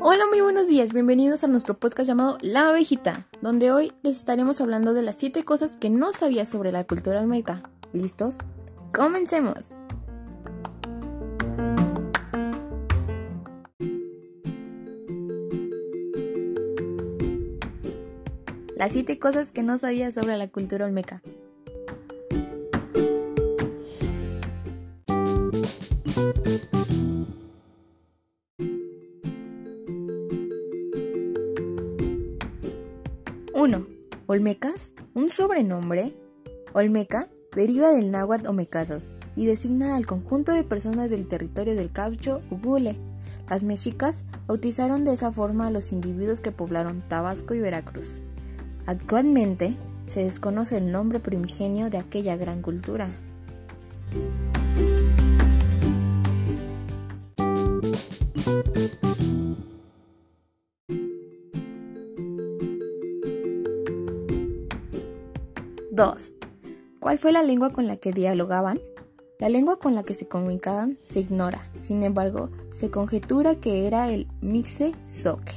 Hola, muy buenos días, bienvenidos a nuestro podcast llamado La Ovejita, donde hoy les estaremos hablando de las 7 cosas que no sabía sobre la cultura olmeca. ¿Listos? ¡Comencemos! Las 7 cosas que no sabía sobre la cultura olmeca. Olmecas, un sobrenombre. Olmeca deriva del náhuatl Omecatl y designa al conjunto de personas del territorio del Caucho Ubule. Las mexicas bautizaron de esa forma a los individuos que poblaron Tabasco y Veracruz. Actualmente se desconoce el nombre primigenio de aquella gran cultura. Dos. ¿Cuál fue la lengua con la que dialogaban? La lengua con la que se comunicaban se ignora, sin embargo, se conjetura que era el Mixe-Zoque.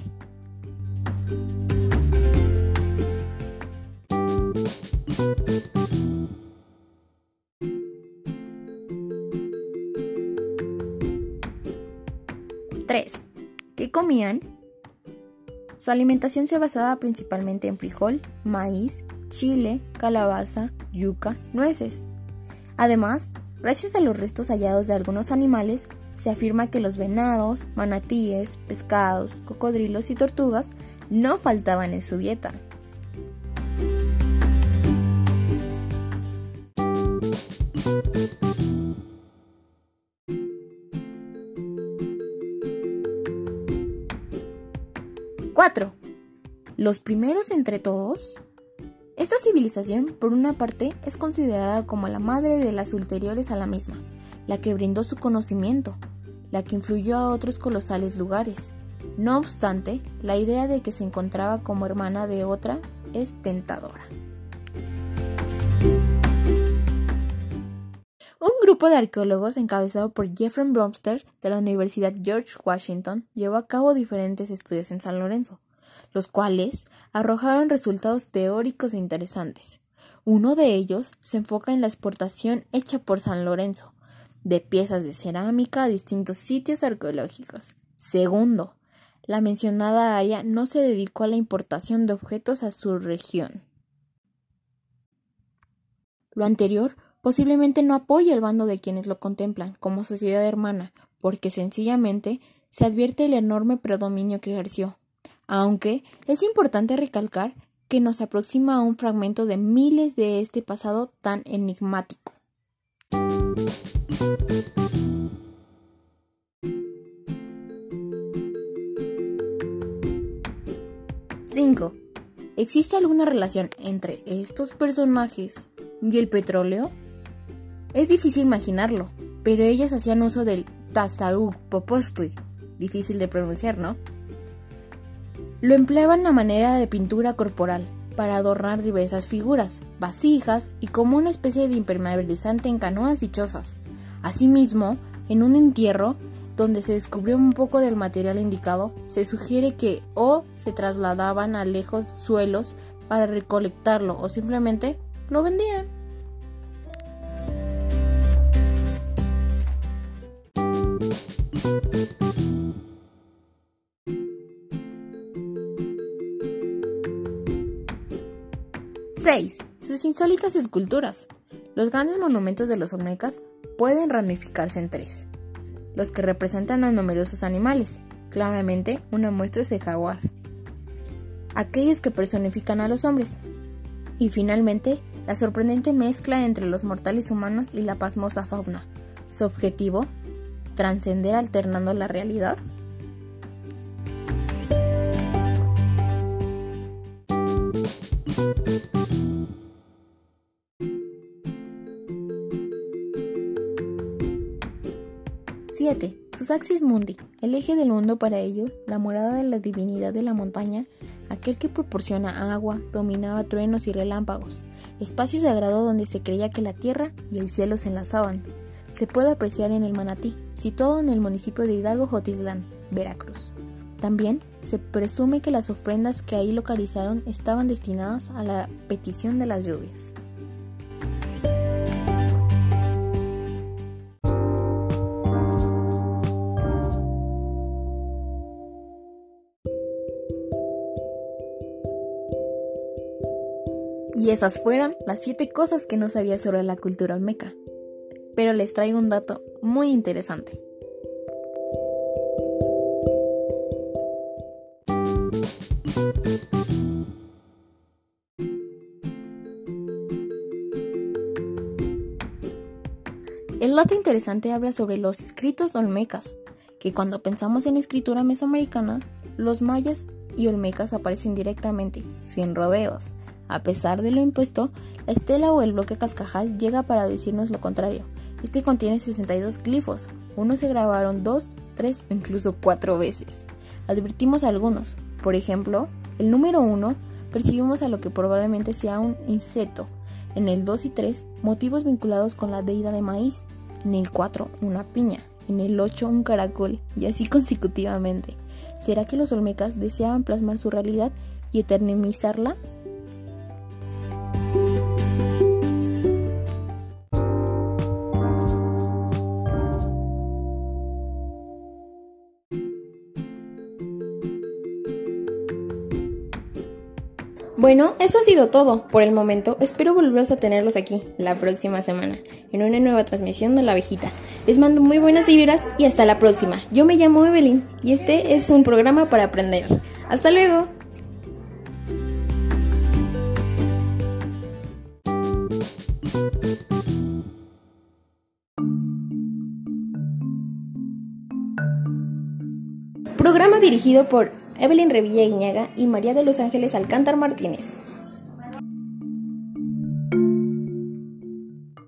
3. ¿Qué comían? Su alimentación se basaba principalmente en frijol, maíz, chile, calabaza, yuca, nueces. Además, gracias a los restos hallados de algunos animales, se afirma que los venados, manatíes, pescados, cocodrilos y tortugas no faltaban en su dieta. ¡4! Los primeros entre todos esta civilización, por una parte, es considerada como la madre de las ulteriores a la misma, la que brindó su conocimiento, la que influyó a otros colosales lugares. No obstante, la idea de que se encontraba como hermana de otra es tentadora. Un grupo de arqueólogos encabezado por Jeffrey Bromster de la Universidad George Washington llevó a cabo diferentes estudios en San Lorenzo los cuales arrojaron resultados teóricos interesantes. Uno de ellos se enfoca en la exportación hecha por San Lorenzo de piezas de cerámica a distintos sitios arqueológicos. Segundo, la mencionada área no se dedicó a la importación de objetos a su región. Lo anterior posiblemente no apoya el bando de quienes lo contemplan como sociedad hermana, porque sencillamente se advierte el enorme predominio que ejerció, aunque es importante recalcar que nos aproxima a un fragmento de miles de este pasado tan enigmático. 5. ¿Existe alguna relación entre estos personajes y el petróleo? Es difícil imaginarlo, pero ellos hacían uso del Tasaug Popostli, difícil de pronunciar, ¿no? Lo empleaban a manera de pintura corporal, para adornar diversas figuras, vasijas y como una especie de impermeabilizante en canoas y chozas. Asimismo, en un entierro, donde se descubrió un poco del material indicado, se sugiere que o se trasladaban a lejos suelos para recolectarlo o simplemente lo vendían. 6. Sus insólitas esculturas. Los grandes monumentos de los Olmecas pueden ramificarse en tres. Los que representan a numerosos animales, claramente una muestra es el jaguar. Aquellos que personifican a los hombres. Y finalmente, la sorprendente mezcla entre los mortales humanos y la pasmosa fauna. Su objetivo, trascender alternando la realidad 7. Sus axis mundi, el eje del mundo para ellos, la morada de la divinidad de la montaña, aquel que proporciona agua, dominaba truenos y relámpagos, espacio sagrado donde se creía que la tierra y el cielo se enlazaban. se puede apreciar en el Manatí, situado en el municipio de Hidalgo Jotislán, Veracruz. También se presume que las ofrendas que ahí localizaron estaban destinadas a la petición de las lluvias. Y esas fueron las 7 cosas que no sabía sobre la cultura olmeca. Pero les traigo un dato muy interesante. El dato interesante habla sobre los escritos olmecas, que cuando pensamos en escritura mesoamericana, los mayas y olmecas aparecen directamente, sin rodeos. A pesar de lo impuesto, la estela o el bloque cascajal llega para decirnos lo contrario. Este contiene 62 glifos, unos se grabaron dos, tres o incluso cuatro veces. Advertimos algunos, por ejemplo, el número 1 percibimos a lo que probablemente sea un insecto, en el 2 y 3 motivos vinculados con la deidad de maíz, en el 4 una piña, en el 8 un caracol y así consecutivamente. ¿Será que los olmecas deseaban plasmar su realidad y eternizarla? Bueno, eso ha sido todo por el momento. Espero volveros a tenerlos aquí la próxima semana en una nueva transmisión de La Abejita. Les mando muy buenas vibras y hasta la próxima. Yo me llamo Evelyn y este es un programa para aprender. Hasta luego. Programa dirigido por Evelyn Revilla Iñaga y María de los Ángeles Alcántar Martínez.